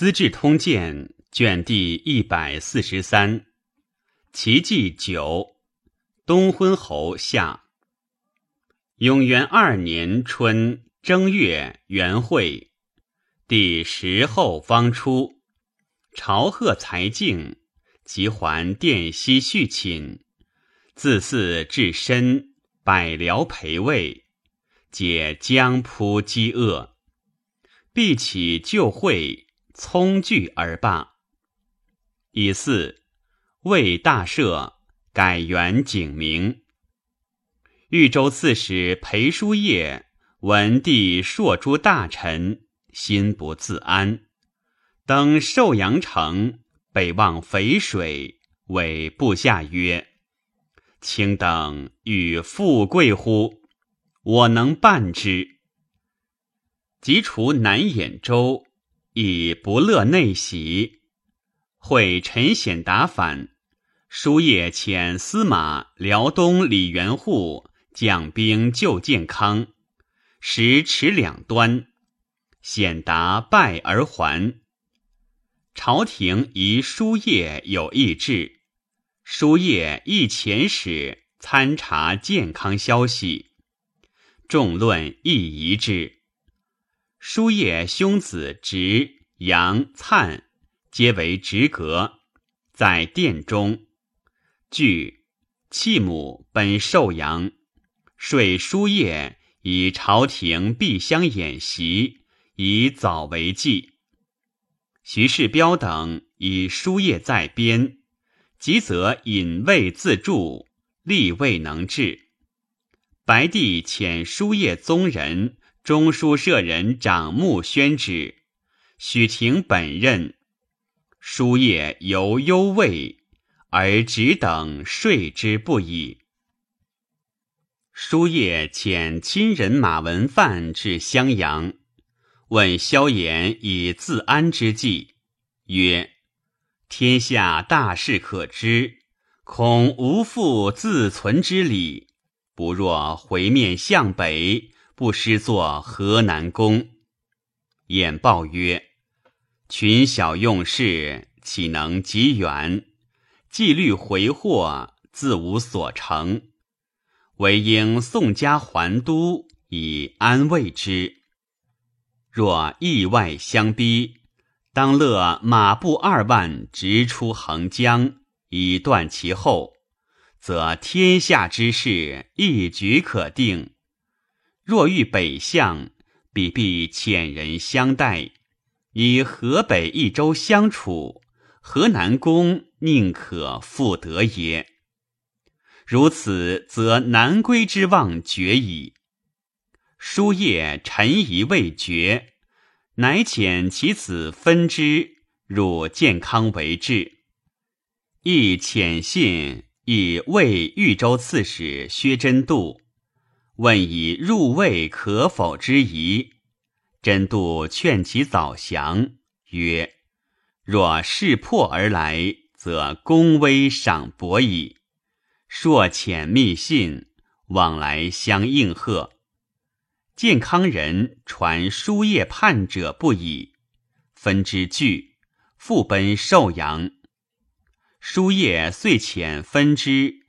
资治通鉴》卷第一百四十三，奇迹九，东昏侯下。永元二年春正月元会，第十后方出，朝贺才敬，即还殿西续寝，自祀至深，百僚陪位，解江扑饥饿，必起旧会，聪聚而罢。以四魏大赦，改元景明。豫州刺史裴叔业闻帝朔诸大臣，心不自安，登寿阳城，北望淝水，谓部下曰：“卿等欲富贵乎？我能办之。”即除南兖州，以不乐内喜。会陈显达反，叔夜遣司马辽东李元护。将兵救健康，时持两端，显达败而还。朝廷疑书业有异志，书业亦遣使参察健康消息，众论亦一致。书业兄子直、杨、灿皆为直阁，在殿中。据弃母本寿阳。遂书业以朝廷必相演习，以早为计。徐世彪等以书业在边，急则引位自助，力未能治。白帝遣书业宗人、中书舍人长穆宣旨，许廷本任。书业犹忧畏，而只等睡之不已。书业遣亲人马文范至襄阳，问萧衍以自安之计，曰：“天下大事可知，恐无复自存之理。不若回面向北，不失作河南公。”衍报曰：“群小用事，岂能及远？纪律回祸，自无所成。”唯应宋家还都，以安慰之。若意外相逼，当勒马步二万直出横江，以断其后，则天下之事一举可定。若欲北向，彼必遣人相待，以河北一州相处，河南公宁可复得也。如此，则南归之望绝矣。书业臣疑未决，乃遣其子分之入健康为质。亦遣信以为豫州刺史薛真度，问以入魏可否之疑。真度劝其早降，曰：“若势破而来，则功威赏薄矣。”硕遣密信往来相应贺，健康人传书业叛者不已，分之惧，复奔寿阳。书业遂遣分之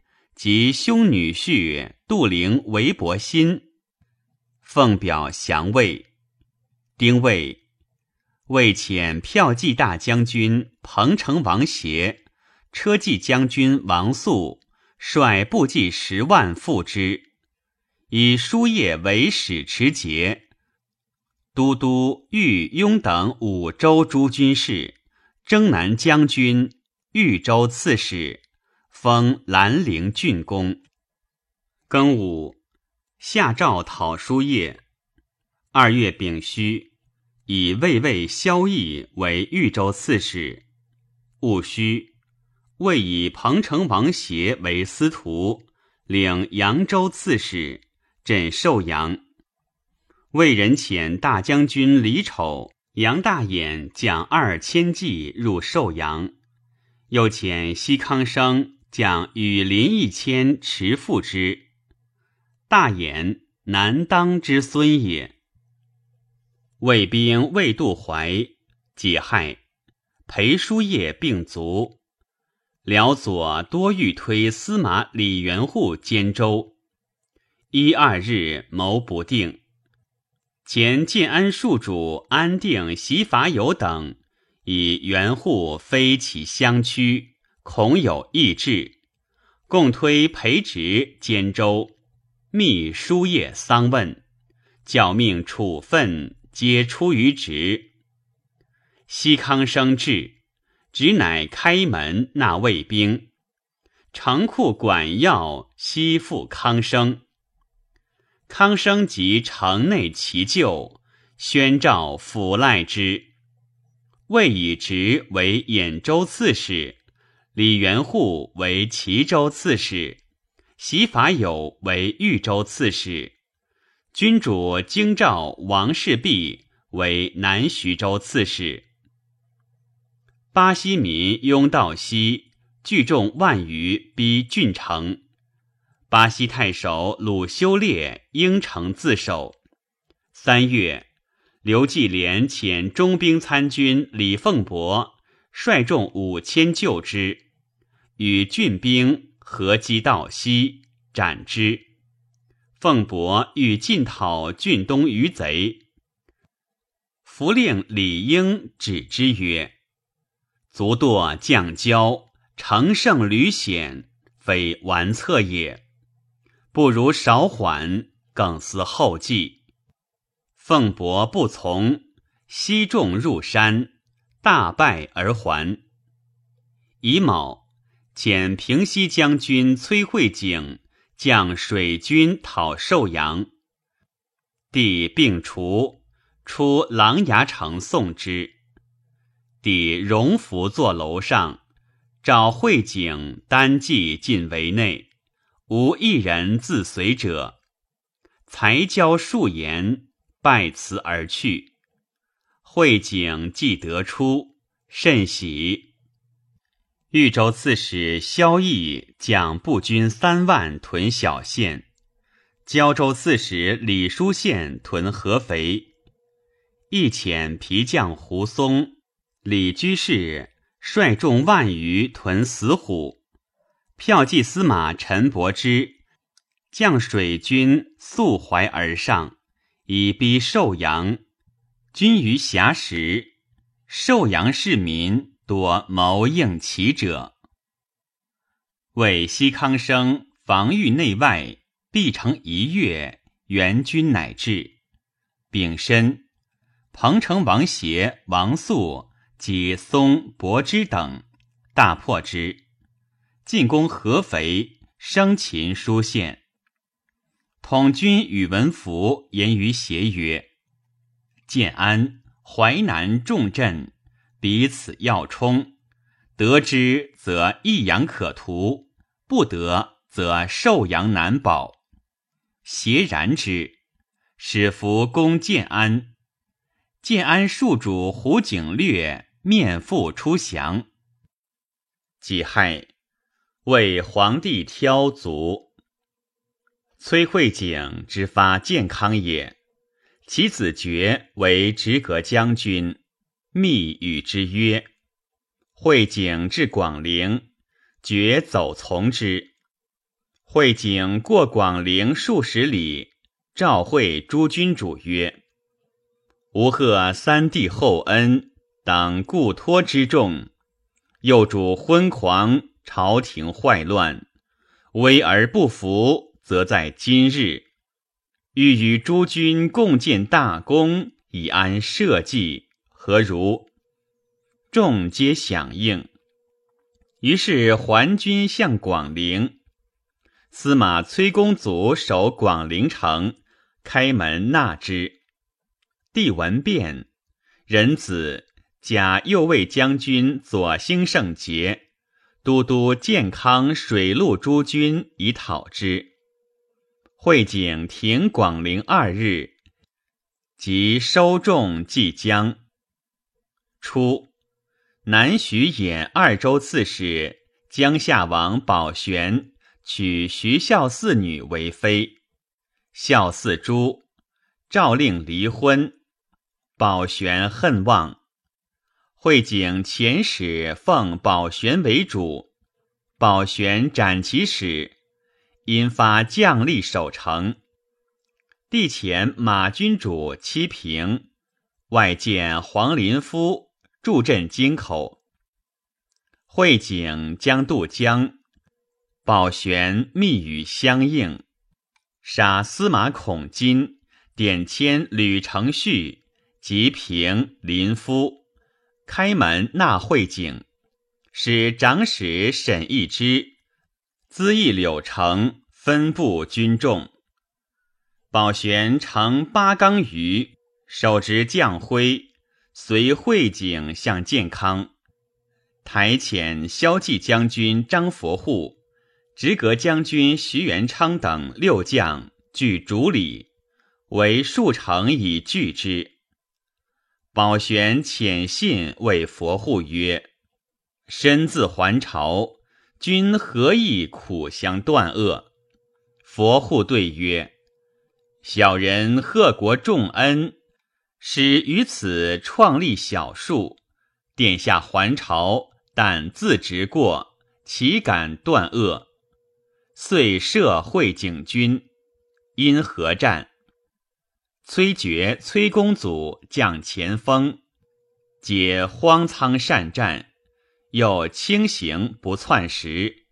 及兄女婿杜陵、韦伯新，奉表降魏。丁未，魏遣骠骑大将军彭城王协、车骑将军王肃。率部骑十万赴之，以书业为使持节，都督豫、雍等五州诸军事，征南将军、豫州刺史，封兰陵郡公。庚午，下诏讨书业。二月丙戌，以魏尉萧绎为豫州刺史。戊戌。魏以彭城王协为司徒，领扬州刺史，镇寿阳。魏人遣大将军李丑、杨大眼将二千骑入寿阳，又遣西康生将羽林一千持父之。大言难当之孙也。魏兵未渡淮，己亥，裴叔业病卒。辽左多欲推司马李元护兼州，一二日谋不定。前建安戍主安定袭伐友等，以元护非其相驱，恐有异志，共推裴植兼州，密书业丧问，教命处分，皆出于职。西康生至，直乃开门纳卫兵，城库管要悉付康生。康生及城内其旧，宣诏抚赖之。魏以直为兖州刺史，李元护为齐州刺史，习法友为豫州刺史。君主京兆王世弼为南徐州刺史。巴西民拥道西，聚众万余，逼郡城。巴西太守鲁修烈应城自守。三月，刘继廉遣中兵参军李凤伯率众五千救之，与郡兵合击道西，斩之。凤伯欲进讨郡东余贼，弗令李应止之曰：“卒堕将骄，乘胜屡险，非完策也。”不如少缓，更思后计。凤伯不从，西众入山，大败而还。乙卯，遣平西将军崔慧景将水军讨寿阳，帝病除，出琅琊城送之。帝荣服坐楼上，召慧景单骑进围内。无一人自随者，才交数言，拜辞而去。会景既得出，甚喜。豫州刺史萧绎将步军三万屯小县，胶州刺史李书宪屯合肥。一遣皮将胡松、李居士率众万余屯死虎。骠骑司马陈伯之将水军溯淮而上，以逼寿阳。军于峡时，寿阳市民多谋应其者。为西康生防御内外，必成一月，援军乃至。丙申，彭城王协、王肃及松、柏之等大破之。进攻合肥，生擒书县。统军宇文福言于协曰：“建安、淮南重镇，彼此要冲，得之则益阳可图，不得则寿阳难保。协然之，使服攻建安。建安戍主胡景略面腹出降，己亥。”为皇帝挑卒，崔慧景之发健康也。其子爵为直阁将军，密与之曰：“慧景至广陵，爵走从之。”慧景过广陵数十里，召会诸君主曰：“吾贺三弟厚恩，当故托之重。幼主昏狂。”朝廷坏乱，危而不服，则在今日。欲与诸君共建大功，以安社稷，何如？众皆响应。于是还军向广陵。司马崔公祖守广陵城，开门纳之。帝闻变，仁子假右卫将军左兴圣节。都督健康水陆诸军以讨之。会景停广陵二日，即收众即将。初，南徐兖二州刺史江夏王宝玄娶徐孝四女为妃，孝四诛，诏令离婚。宝玄恨望。会景遣使奉宝玄为主，宝玄斩其使，因发将力守城。帝遣马君主七平，外见黄林夫助镇京口。会景将渡江，宝玄密语相应，杀司马孔金，点迁吕承绪及平林夫，开门纳会景，使长史沈义之资议柳城，分布军众。宝玄乘八纲鱼，手执将徽，随会景向建康。台遣骁骑将军张佛护、直阁将军徐元昌等六将据主里，为数城以拒之。宝玄遣信为佛护曰：“身自还朝，君何意苦相断恶？”佛护对曰。小人贺国重恩，使于此创立小术。殿下还朝，但自执过，岂敢断恶？遂设会景军，因何战？崔珏、崔公祖将前锋，皆荒仓善战，又轻行不窜石，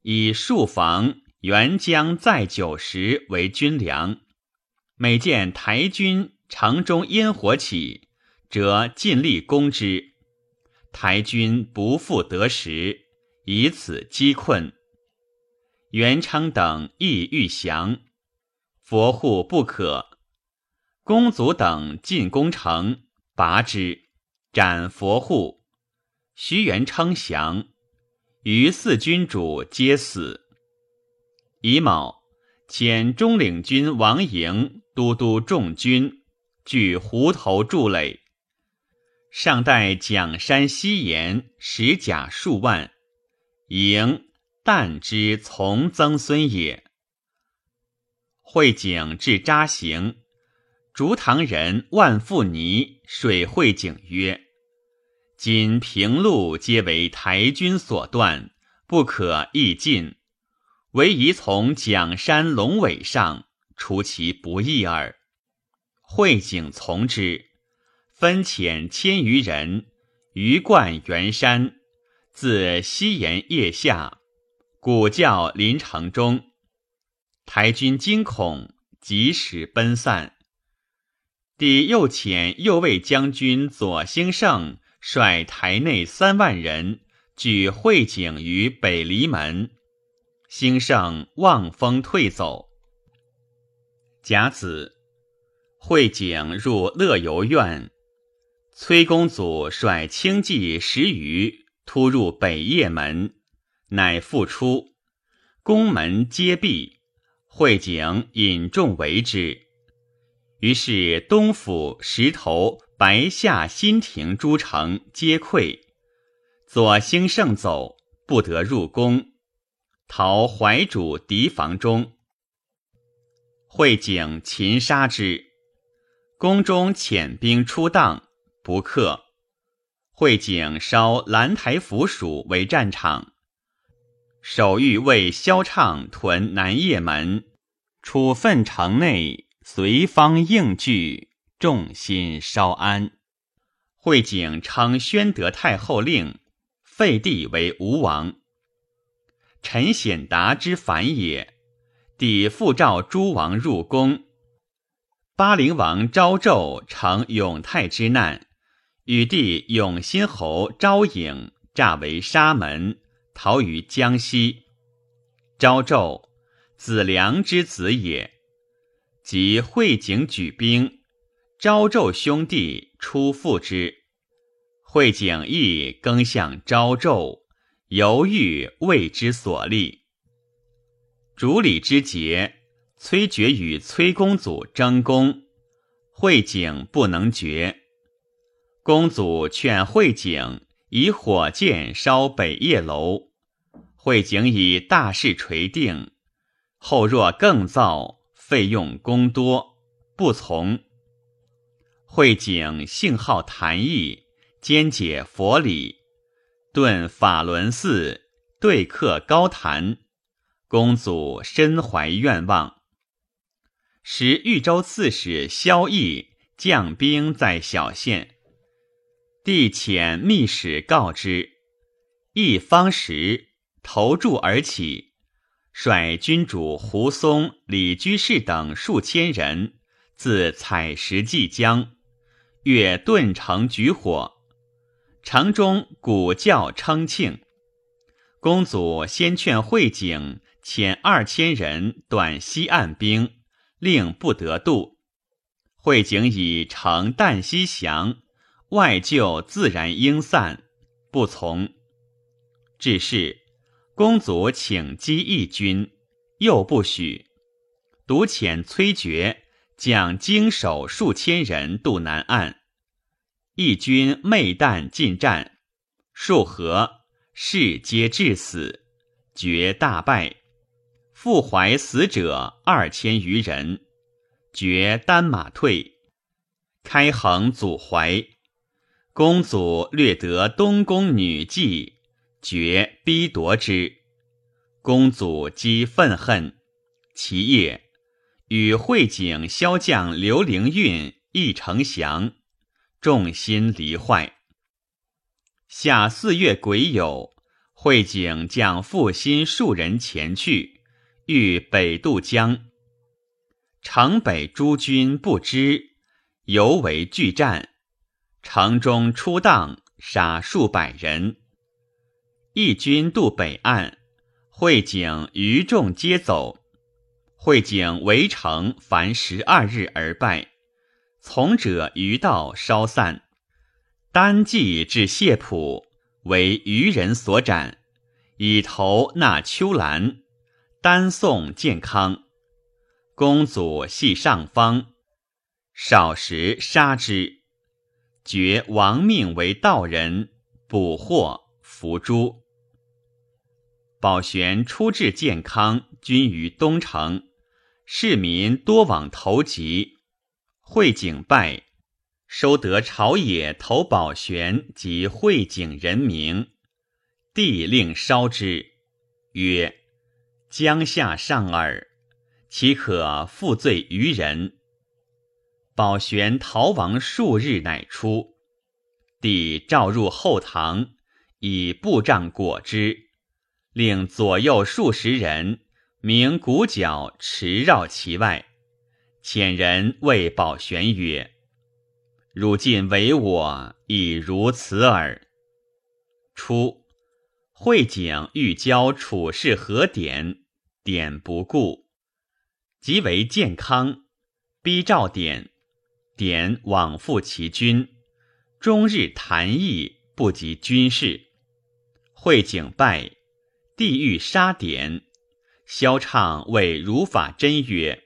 以数防援江在九十为军粮。每见台军城中烟火起，则尽力攻之。台军不复得食，以此击困。元昌等亦欲降，佛护不可。公祖等进攻城，拔之，斩佛护。徐元称降，余四军主皆死。乙卯，遣中领军王营。都督众军，据湖头筑垒。上待蒋山西岩石甲数万，营旦之从曾孙也。会景至扎行，竹塘人万富尼水会景曰：“今平路皆为台军所断，不可易进，唯宜从蒋山龙尾上。”出其不意耳。会景从之，分遣千余人鱼贯元山，自西岩腋下，鼓教临城中。台军惊恐，即使奔散。帝又遣右卫将军左兴盛率台内三万人据会景于北离门，兴盛望风退走。甲子，会景入乐游院，崔公祖率轻骑十余突入北掖门，乃复出，宫门皆闭，会景引众围之。于是东府、石头、白下、新亭诸城皆溃，左兴盛走，不得入宫，逃怀主敌房中。会景擒杀之，宫中遣兵出荡，不克。会景烧兰台府署为战场，守御为萧畅屯南掖门，处分城内，随方应拒，众心稍安。会景称宣德太后令，废帝为吴王。陈显达之反也。帝复召诸王入宫，巴陵王昭纣乘永泰之难，与弟永新侯昭颖诈为沙门，逃于江西。昭纣，子良之子也。即会景举兵，昭纣兄弟出复之。会景亦更向昭纣，犹豫为之所立。主礼之节，崔珏与崔公祖争功，会景不能决。公祖劝会景以火箭烧北叶楼，会景以大事垂定，后若更造，费用功多，不从。会景性好谈议，兼解佛理，顿法轮寺，对客高谈。公祖身怀愿望。时豫州刺史萧绎将兵在小县，帝遣密使告之，一方时投柱而起，率君主胡松、李居士等数千人，自采石济江，越顿城举火，城中鼓叫称庆。公祖先劝惠景。遣二千人断西岸兵，令不得渡。会景以乘旦夕降，外救自然应散，不从。至是，公祖请击义军，又不许。独遣崔珏将经手数千人渡南岸，义军昧旦进战，数合，士皆致死，绝大败。复怀死者二千余人，绝单马退，开横祖怀。公祖略得东宫女妓，绝逼夺之。公祖积愤恨，其夜与会景骁将刘灵运一成降，众心离坏。夏四月癸酉，会景将负心数人前去。欲北渡江，城北诸军不知，犹为拒战。城中出荡，杀数百人。义军渡北岸，会景余众皆走。会景围城凡十二日而败，从者余道稍散，单骑至谢浦，为渔人所斩，以头纳秋兰。单送健康，公祖系上方，少时杀之，绝亡命为道人，捕获伏诛。宝玄出至健康，军于东城，市民多往投集，会景拜，收得朝野投宝玄及会景人名，帝令烧之，曰。江夏上耳，岂可负罪于人？宝玄逃亡数日，乃出。帝召入后堂，以布帐裹之，令左右数十人鸣鼓角，驰绕其外。遣人谓宝玄曰：“汝尽为我，已如此耳。”初，会景欲交处事和典。典不顾，即为健康，逼赵典，典往复其军，终日谈议，不及军事。会景败，帝欲杀典，萧畅谓如法真曰：“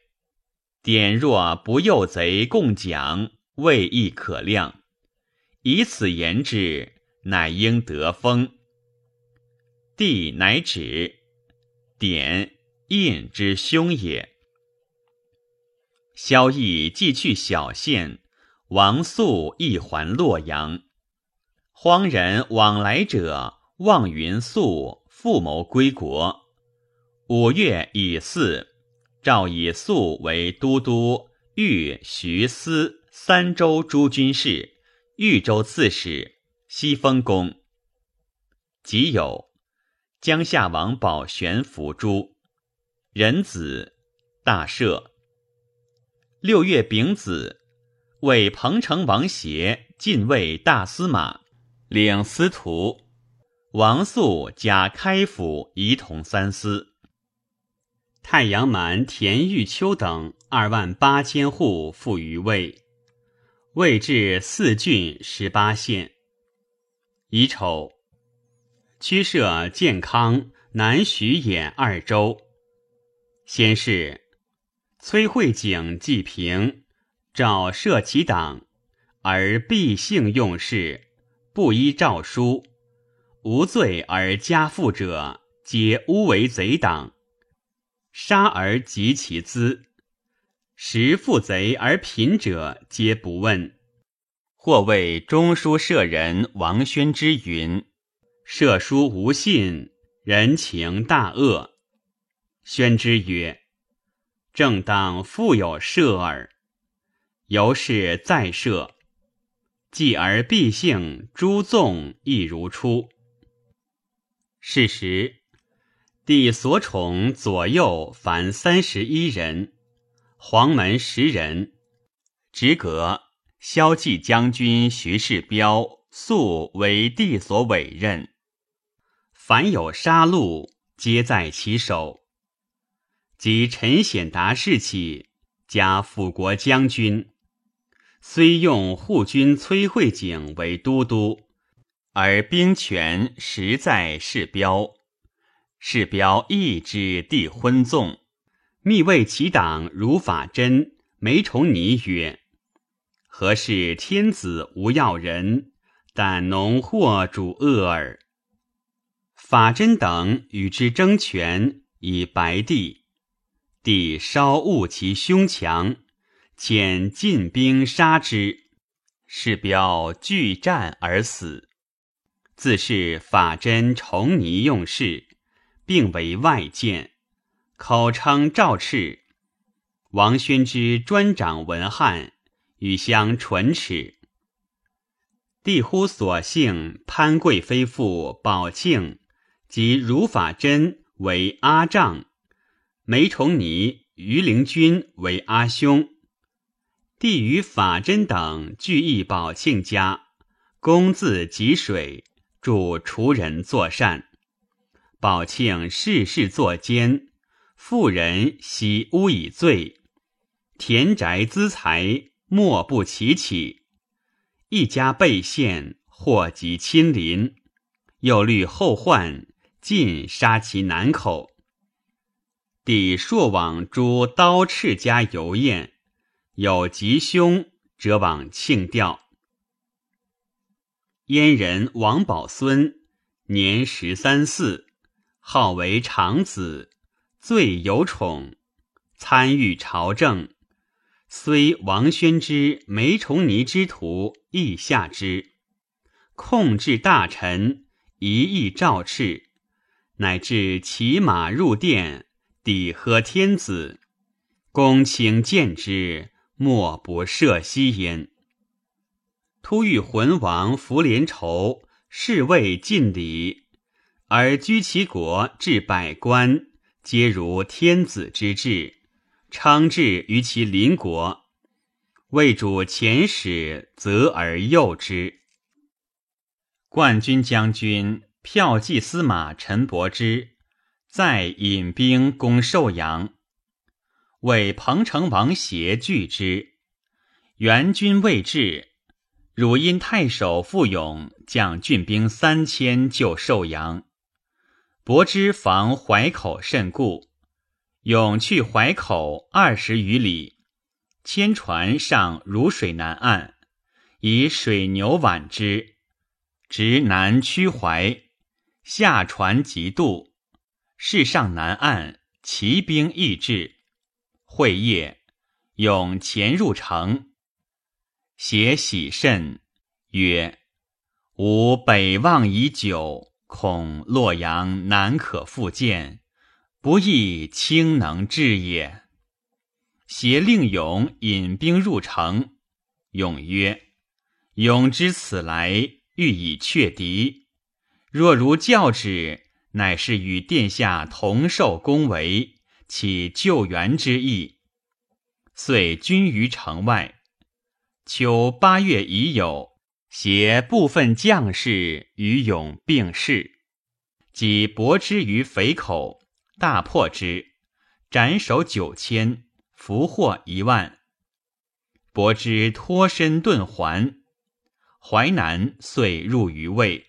典若不诱贼共讲，未亦可量。以此言之，乃应得封。”帝乃止，典。印之兄也。萧绎既去小县，王肃亦还洛阳。荒人往来者望云肃复谋归国。五月乙巳，诏以肃为都督豫、徐、司三州诸军事，豫州刺史，西丰公。己酉，江夏王宝玄伏诛。仁子大赦。六月丙子，为彭城王协进位大司马，领司徒。王肃加开府仪同三司。太阳蛮田玉秋等二万八千户复于魏，魏至四郡十八县。乙丑，驱设建康、南徐兖二州。先是，崔慧景济平，诏设其党，而必性用事，不依诏书，无罪而加赋者，皆诬为贼党，杀而及其资；食负贼而贫者，皆不问。或谓中书舍人王宣之云：“舍书无信，人情大恶。”宣之曰：“正当复有舍耳。”由是再舍。继而必姓诸纵亦如初。是时，帝所宠左右凡三十一人，黄门十人，直阁萧骑将军徐世标素为帝所委任，凡有杀戮，皆在其手。及陈显达事起，加辅国将军。虽用护军崔慧景为都督，而兵权实在世标。是标亦之帝昏纵，密谓其党如法真、梅崇尼曰：“何事天子无要人，但农祸主恶耳。”法真等与之争权，以白帝。帝稍误其凶强。遣进兵杀之，士彪拒战而死。自是法真崇尼用事，并为外见，口称赵赤。王宣之专掌文翰，与相唇齿。帝乎所幸潘贵妃父宝庆及如法真为阿丈，梅崇尼、于灵君为阿兄。帝与法真等俱诣宝庆家，公自汲水，助厨人作善。宝庆事事作奸，妇人喜污以罪，田宅资财莫不齐起。一家被陷，祸及亲邻，又虑后患，尽杀其南口。抵朔往诸刀赤家游宴。有吉凶，则往庆吊。燕人王宝孙年十三四，号为长子，最有宠，参与朝政。虽王宣之、梅崇尼之徒亦下之，控制大臣，一意诏敕，乃至骑马入殿，抵喝天子，公卿见之。莫不涉息焉。突遇魂王伏连仇，侍卫尽礼，而居其国至百官，皆如天子之治，称制于其邻国。魏主遣使责而诱之。冠军将军骠骑司马陈伯之再引兵攻寿阳。为彭城王协拒之，援军未至，汝因太守傅勇将郡兵三千救寿阳。伯之防淮口甚固，勇去淮口二十余里，牵船上汝水南岸，以水牛挽之，直南曲淮，下船即渡，势上南岸，骑兵亦至。会夜，勇潜入城，携喜甚，曰：“吾北望已久，恐洛阳难可复见，不亦卿能至也。”携令勇引兵入城。勇曰：“勇之此来，欲以却敌。若如教旨，乃是与殿下同受恭维。”起救援之意，遂军于城外。秋八月已有，携部分将士与勇并事，即搏之于肥口，大破之，斩首九千，俘获一万。伯之脱身遁还，淮南遂入于魏。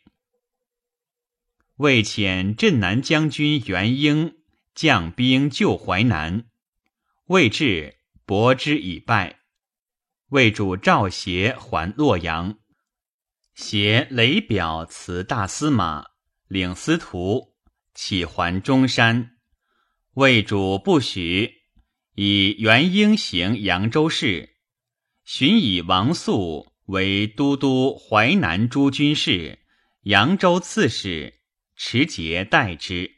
魏遣镇南将军元婴。将兵救淮南，未至，伯之已败。魏主赵协还洛阳，携雷表辞大司马，领司徒，起还中山。魏主不许，以元婴行扬州事，寻以王肃为都督淮南诸军事、扬州刺史，持节代之。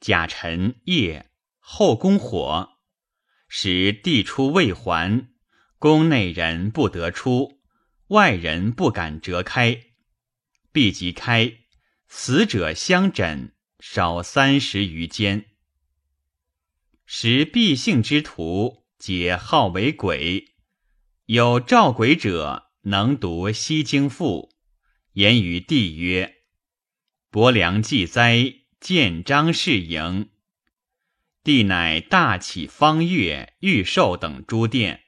甲辰夜，后宫火，使帝出未还，宫内人不得出，外人不敢折开。必即开，死者相枕，少三十余间。时毕姓之徒，皆号为鬼。有召鬼者，能读《西京赋》，言于帝曰：“伯良既灾，见张氏营。”帝乃大起方月、玉寿等诸殿，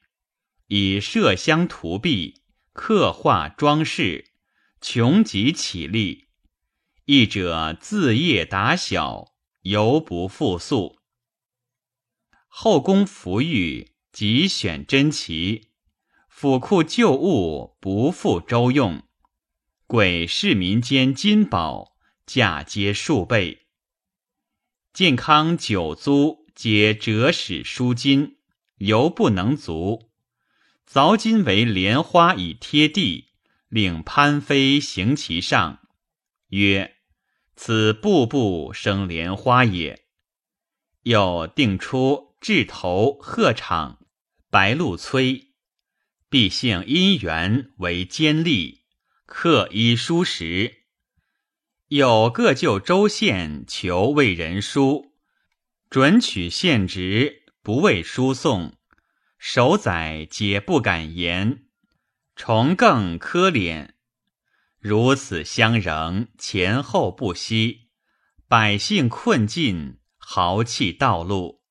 以麝香涂壁，刻画装饰，穷极起立。译者自夜打小，犹不复宿。后宫服御，即选珍奇。府库旧物不复周用，鬼市民间金宝价皆数倍。健康酒租皆折使输金，犹不能足。凿金为莲花以贴地，令潘妃行其上，曰：“此步步生莲花也。”又定出雉头鹤氅、白露催。必姓姻缘为坚利，刻衣书食。有各就州县求为人书，准取县职，不为书送。守宰皆不敢言，重更苛敛。如此相仍，前后不息，百姓困尽，豪气道路。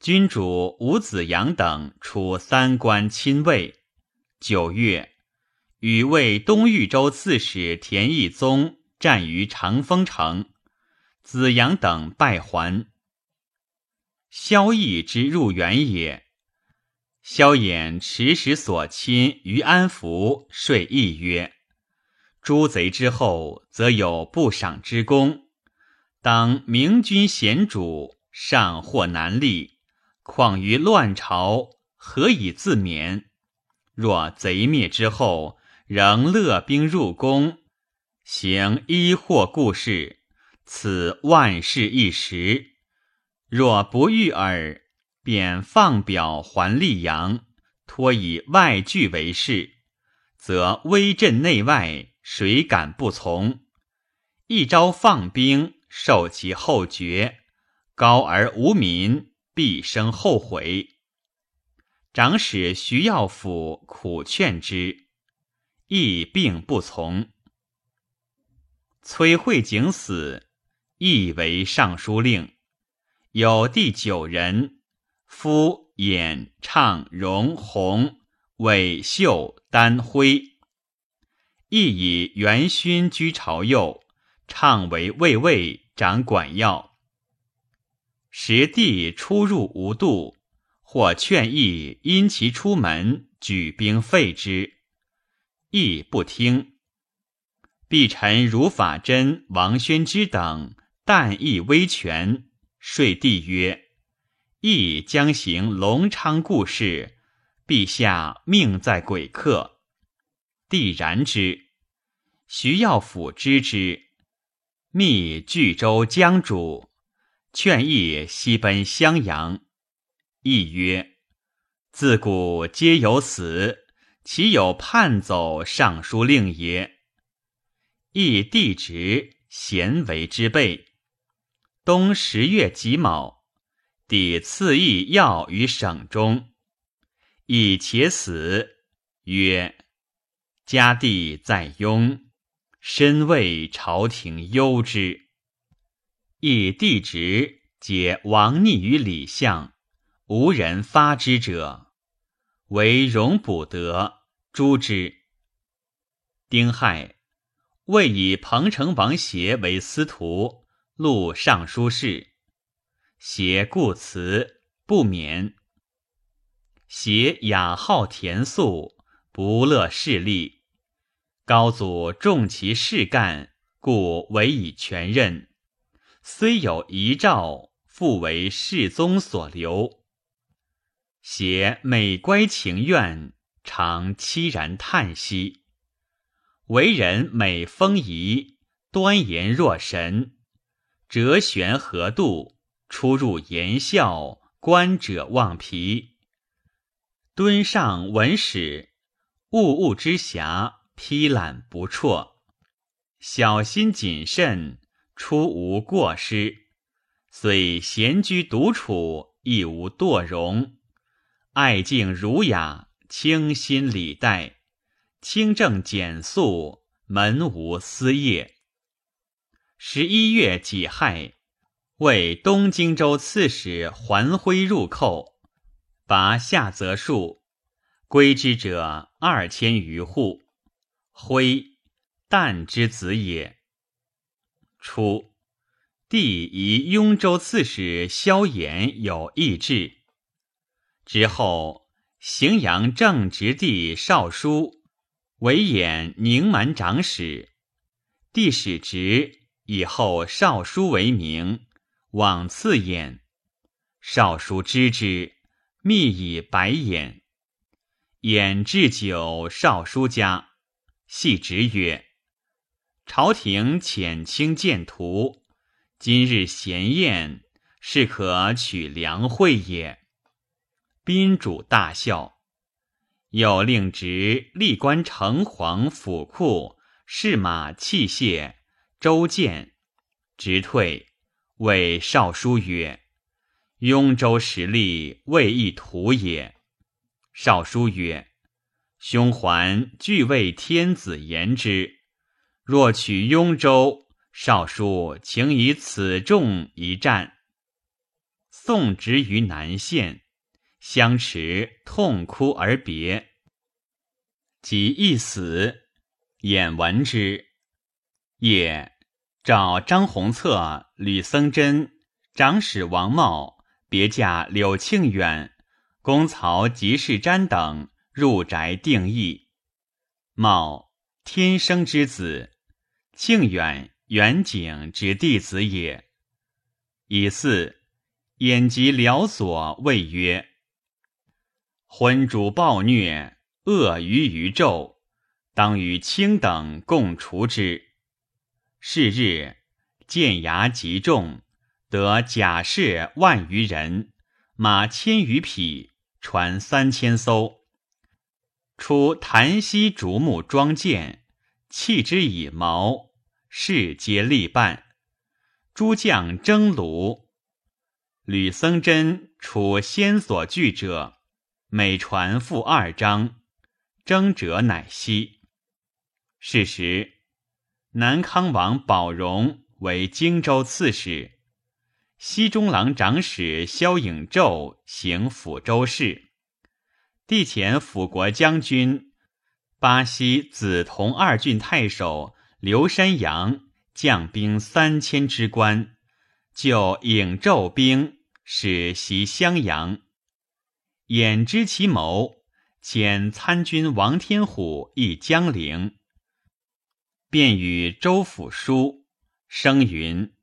君主吴子阳等处三官亲卫。九月，与魏东豫州刺史田义宗战于长风城，子阳等败还。萧绎之入园也。萧衍持使所亲于安福说议曰：“诛贼之后，则有不赏之功。当明君贤主，上或难立。”况于乱朝，何以自免？若贼灭之后，仍勒兵入宫，行医祸故事，此万事一时。若不遇耳，便放表还溧阳，托以外据为事，则威震内外，谁敢不从？一朝放兵，受其后绝，高而无民。必生后悔。长史徐耀甫苦劝之，亦并不从。崔慧景死，亦为尚书令。有第九人，夫演唱荣弘韦秀丹辉，亦以元勋居朝右，唱为卫尉，掌管要。时帝出入无度，或劝义因其出门，举兵废之，亦不听。必臣如法真、王宣之等，但亦威权，说帝曰：“亦将行隆昌故事，陛下命在鬼客。”帝然之。徐耀甫知之，密巨州江主。劝义西奔襄阳，义曰：“自古皆有死，岂有叛走尚书令也？”义弟直，贤为之备。冬十月己卯，抵赐义药于省中，以且死，曰：“家弟在雍，身为朝廷忧之。”以弟直皆亡逆于李相，无人发之者，为荣补德，诛之。丁亥，未以彭城王协为司徒，录尚书事。携故辞，不免。携雅好田粟，不乐势利。高祖重其事干，故委以全任。虽有遗诏，复为世宗所留。携美乖情愿，常凄然叹息。为人美风仪，端严若神，折玄合度，出入言笑，观者忘疲。敦上文史，物物之暇，披览不辍。小心谨慎，出无过失。虽闲居独处，亦无惰容。爱敬儒雅，清心礼待，清正简素，门无私业。十一月己亥，为东荆州刺史桓辉入寇。拔下泽树，归之者二千余户。徽，旦之子也。初，帝以雍州刺史萧衍有异志。之后，荥阳正直帝少叔为兖宁蛮长史。帝使职以后，少叔为名，往赐兖。少叔知之。密以白眼，眼置酒少书家，系职曰：“朝廷遣卿见图，今日闲宴，是可取良会也。”宾主大笑，又令执历官城隍府库、侍马器械、周见，直退，谓少书曰。雍州实力未易图也。少书曰：“兄还俱为天子言之。若取雍州，少书请以此众一战。”送之于南县，相持痛哭而别。即一死，眼闻之。也，召张弘策、吕僧真、长史王茂。别驾柳庆远、公曹吉士瞻等入宅定义。茂天生之子，庆远远景之弟子也。以四眼及辽所谓曰：“昏主暴虐，恶于宇宙，当与卿等共除之。”是日，剑牙极重。得甲士万余人，马千余匹，船三千艘。出檀溪竹木装舰，弃之以矛，士皆力半。诸将争虏。吕僧真处先所据者，每船负二张，争者乃息。是时，南康王宝荣为荆州刺史。西中郎长史萧颖胄行抚州事，帝遣辅国将军巴西梓潼二郡太守刘山阳将兵三千之官，就颖胄兵使袭襄阳。眼知其谋，遣参军王天虎诣江陵，便与州府书，声云。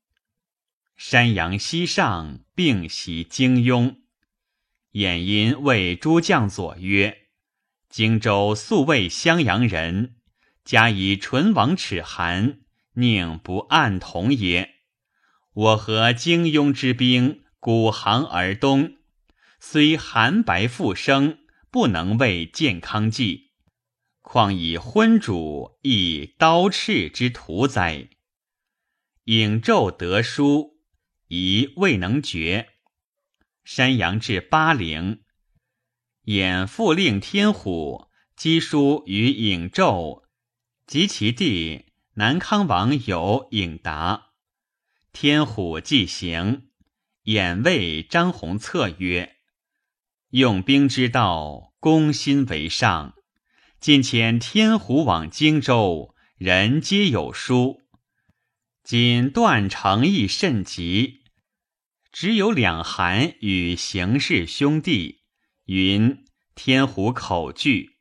山阳西上，并袭荆雍。衍因谓诸将佐曰：“荆州素为襄阳人，加以唇亡齿寒，宁不暗同也？我和荆雍之兵，鼓行而东，虽寒白复生，不能为健康计，况以昏主，亦刀赤之徒哉？”颖胄得书。疑未能决，山阳至巴陵，衍复令天虎击书于颍胄，及其弟南康王有颍达。天虎既行，衍谓张弘策曰：“用兵之道，攻心为上。近遣天虎往荆州，人皆有书。今断城亦甚急。”只有两韩与邢氏兄弟，云天虎口惧，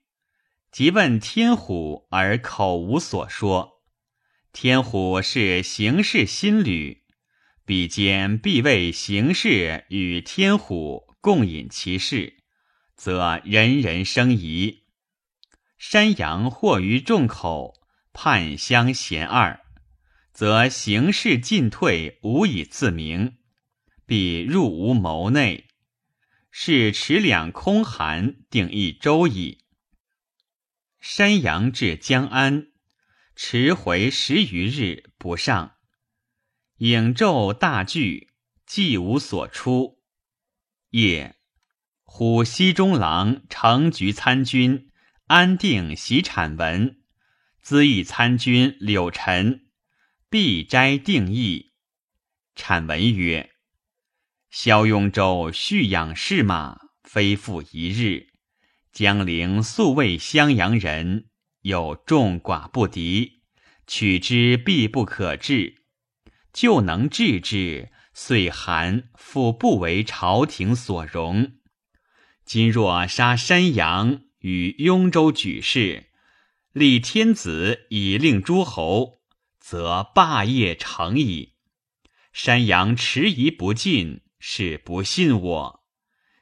即问天虎，而口无所说。天虎是邢氏新侣，比间必为邢氏与天虎共饮其事，则人人生疑。山阳或于众口，叛相嫌二，则行事进退无以自明，必入无谋内。是持两空寒，定一周矣。山阳至江安，迟回十余日不上。影昼大惧，既无所出。夜，虎西中郎承局参军安定喜产文，资议参军柳臣必斋定义。产文曰：“萧雍州蓄养士马，非复一日。”江陵素为襄阳人，有众寡不敌，取之必不可治。就能治之，遂韩复不为朝廷所容。今若杀山阳与雍州举事，立天子以令诸侯，则霸业成矣。山阳迟疑不进，是不信我。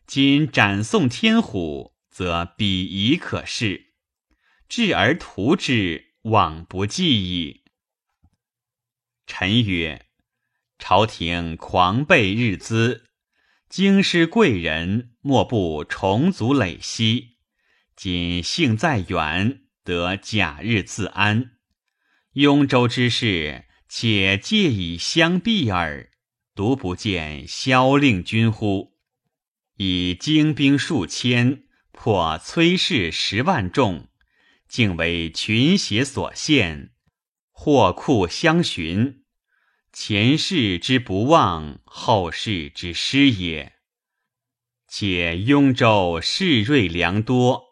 今斩送天虎。则鄙夷可视，至而图之，往不计矣。臣曰：朝廷狂悖日资，京师贵人莫不重足累息。今幸在远，得假日自安。雍州之事，且借以相避耳，独不见萧令君乎？以精兵数千。破崔氏十万众，竟为群邪所陷，祸库相寻。前世之不忘，后世之师也。且雍州士锐良多，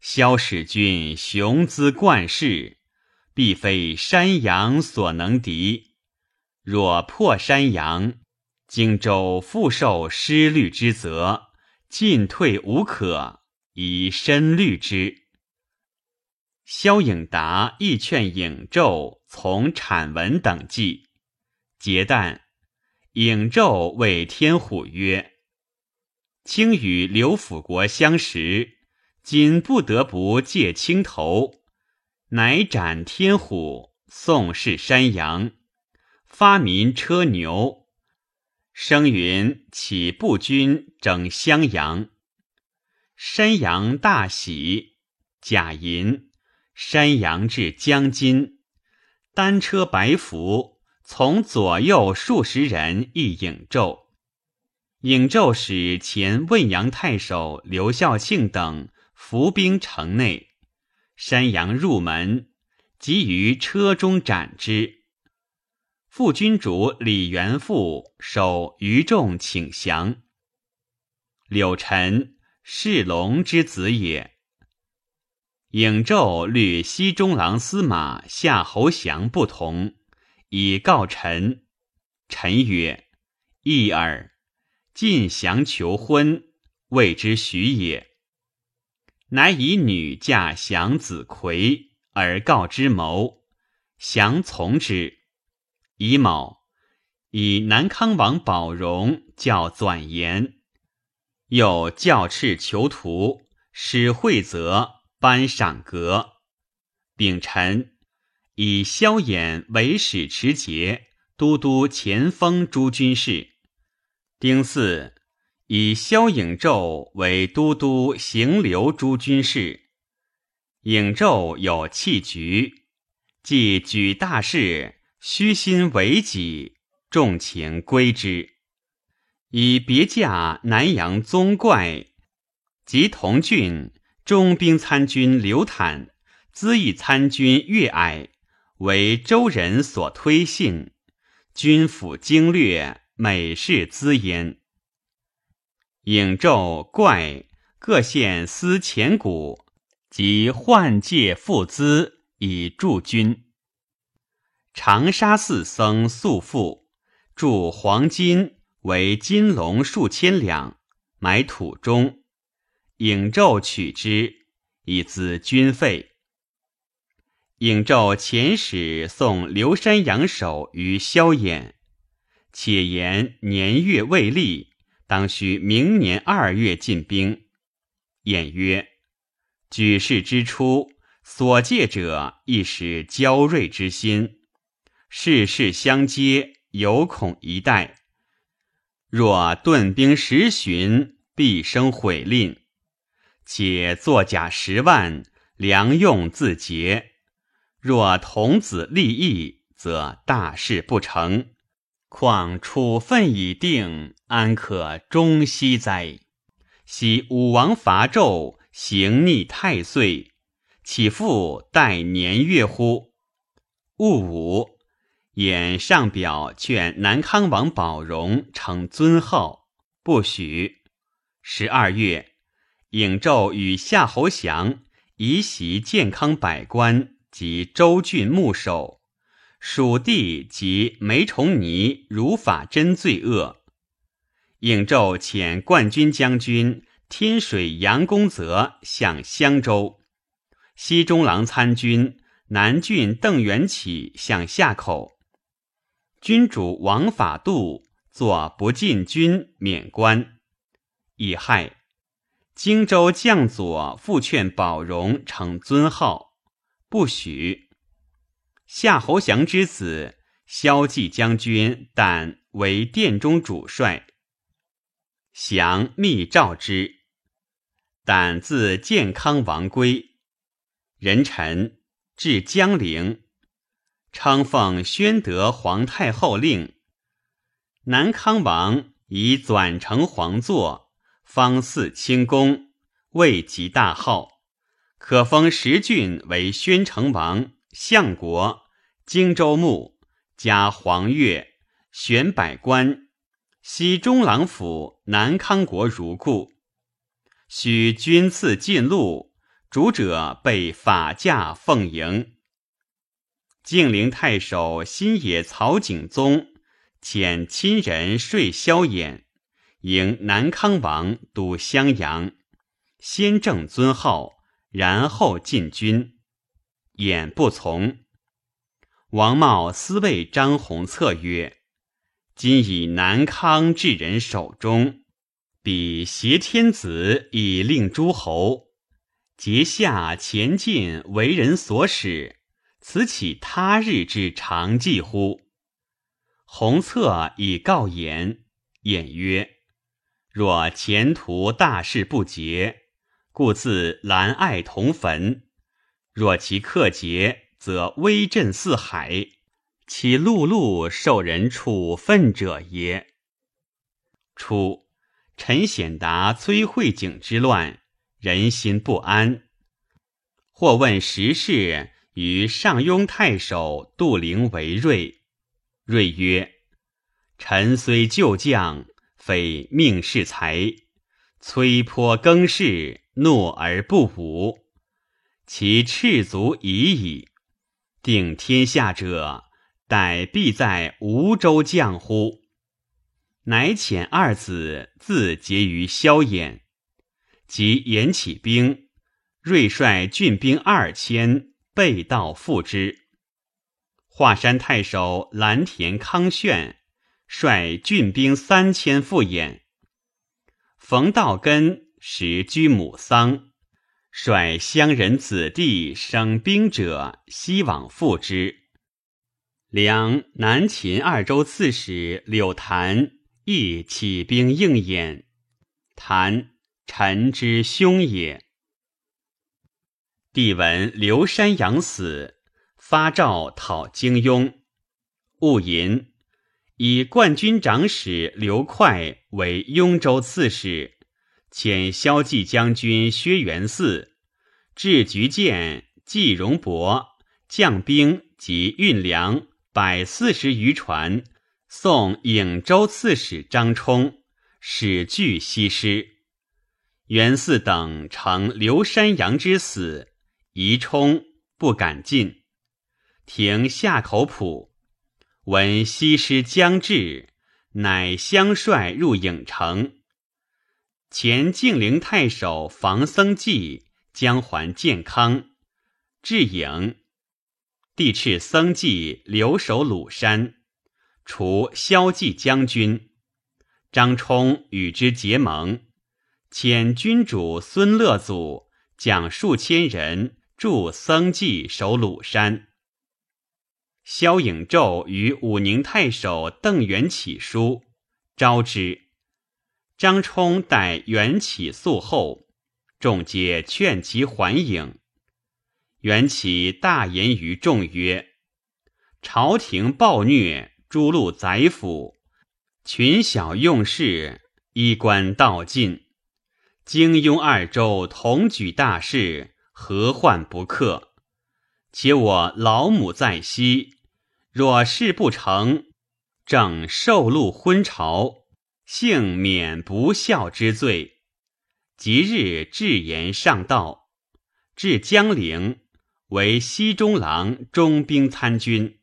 萧使君雄姿冠世，必非山阳所能敌。若破山阳，荆州复受失律之责，进退无可。以身虑之。萧颖达亦劝颖胄从产文等计。结旦，颖胄谓天虎曰：“卿与刘辅国相识，今不得不借青头，乃斩天虎，宋氏山羊，发民车牛，声云起步军整襄阳。”山羊大喜，甲寅，山羊至江津，单车白服，从左右数十人一影胄。影胄使前汶阳太守刘孝庆等伏兵城内，山阳入门，即于车中斩之。副君主李元富守余众请降。柳臣。世龙之子也。颍胄虑西中郎司马夏侯祥不同，以告臣。臣曰：“义耳。晋降求婚，谓之许也。”乃以女嫁降子魁，而告之谋。降从之。乙卯，以南康王宝荣教纂言。又教敕囚徒，使惠泽颁赏格。丙辰，以萧衍为使持节、都督前锋诸军事。丁巳，以萧颖胄为都督行留诸军事。颖胄有弃局，既举大事，虚心为己，重情归之。以别驾南阳宗怪及同郡中兵参军刘坦、资议参军岳矮为周人所推信，军府经略，美事资焉。影胄怪各县司钱谷及换借赋资以助军。长沙寺僧素父铸黄金。为金龙数千两，埋土中。颍胄取之，以资军费。颍胄遣使送刘山阳守于萧衍，且言年月未立，当须明年二月进兵。衍曰：举事之初，所借者亦是骄锐之心，世事相接，犹恐一代。若顿兵十旬，必生毁吝；且作甲十万，粮用自竭。若童子立义，则大事不成。况处分已定，安可终息哉？昔武王伐纣，行逆太岁，岂复待年月乎？戊午，衍上表劝南康王保荣称尊号，不许。十二月，颍纣与夏侯祥移袭建康百官及州郡牧首。蜀地及梅崇尼如法真罪恶，颍纣遣冠军将军天水杨公泽向襄州，西中郎参军南郡邓元起向夏口，君主王法度作不进军免官。乙亥，荆州将佐复劝保荣称尊号，不许。夏侯祥之子萧纪将军，但为殿中主帅。祥密诏之，胆自建康王归。人臣至江陵，称奉宣德皇太后令。南康王以转承皇座，方祀清宫，位极大号，可封十郡为宣城王。相国、荆州牧、加黄钺、选百官、西中郎府、南康国如故。许君赐进禄，主者被法驾奉迎。晋陵太守新野曹景宗遣亲人说萧衍，迎南康王都襄阳，先正尊号，然后进军。衍不从，王茂私谓张弘策曰：“今以南康至人手中，彼挟天子以令诸侯，节下前进为人所使，此岂他日之常计乎？”弘策以告言，衍曰：“若前途大事不捷，故自兰爱同坟。”若其克节，则威震四海，其碌碌受人处分者也。初，陈显达崔慧景之乱，人心不安。或问时事，与上庸太守杜陵为瑞。瑞曰：“臣虽旧将，非命世才，崔颇更事，怒而不武。”其赤足已矣，定天下者，待必在吴州将乎？乃遣二子自结于萧衍，即引起兵，锐率郡兵二千，背道复之。华山太守蓝田康炫率郡兵三千赴衍。冯道根时居母丧。率乡人子弟省兵者，西往复之。梁南秦二州刺史柳谭亦起兵应衍。谭，臣之兄也。帝闻刘山阳死，发诏讨金庸。戊寅，以冠军长史刘快为雍州刺史。遣萧骑将军薛元嗣、置局见季荣伯将兵及运粮百四十余船，送颍州刺史张冲，使据西施。元嗣等乘刘山阳之死，疑冲不敢进，停下口浦。闻西施将至，乃相率入颍城。前晋陵太守房僧纪将还建康，智颖，帝敕僧纪留守鲁山，除萧纪将军。张冲与之结盟，遣君主孙乐祖将数千人助僧纪守鲁山。萧颖胄与武宁太守邓元起书，招之。张冲待元起宿后，众皆劝其还影。元起大言于众曰：“朝廷暴虐，诛戮宰辅，群小用事，衣冠道尽。京雍二州同举大事，何患不克？且我老母在西。”若事不成，正受禄昏朝，幸免不孝之罪。即日至言上道，至江陵，为西中郎中兵参军。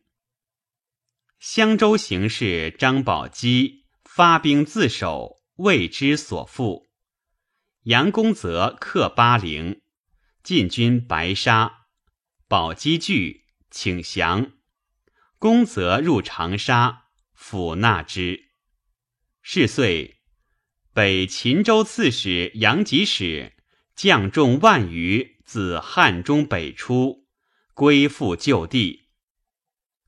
襄州行事张宝基发兵自守，为之所缚。杨公则克巴陵，进军白沙，宝鸡惧，请降。公则入长沙，抚纳之。是岁，北秦州刺史杨吉使将众万余自汉中北出，归附旧地。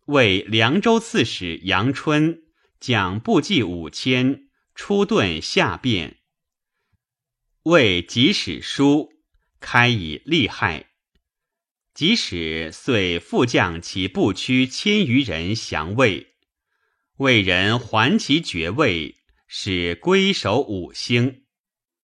为凉州刺史杨春将部骑五千出遁下汴。为吉使书开以利害。即使遂复将其部区千余人降魏，魏人还其爵位，使归守五星。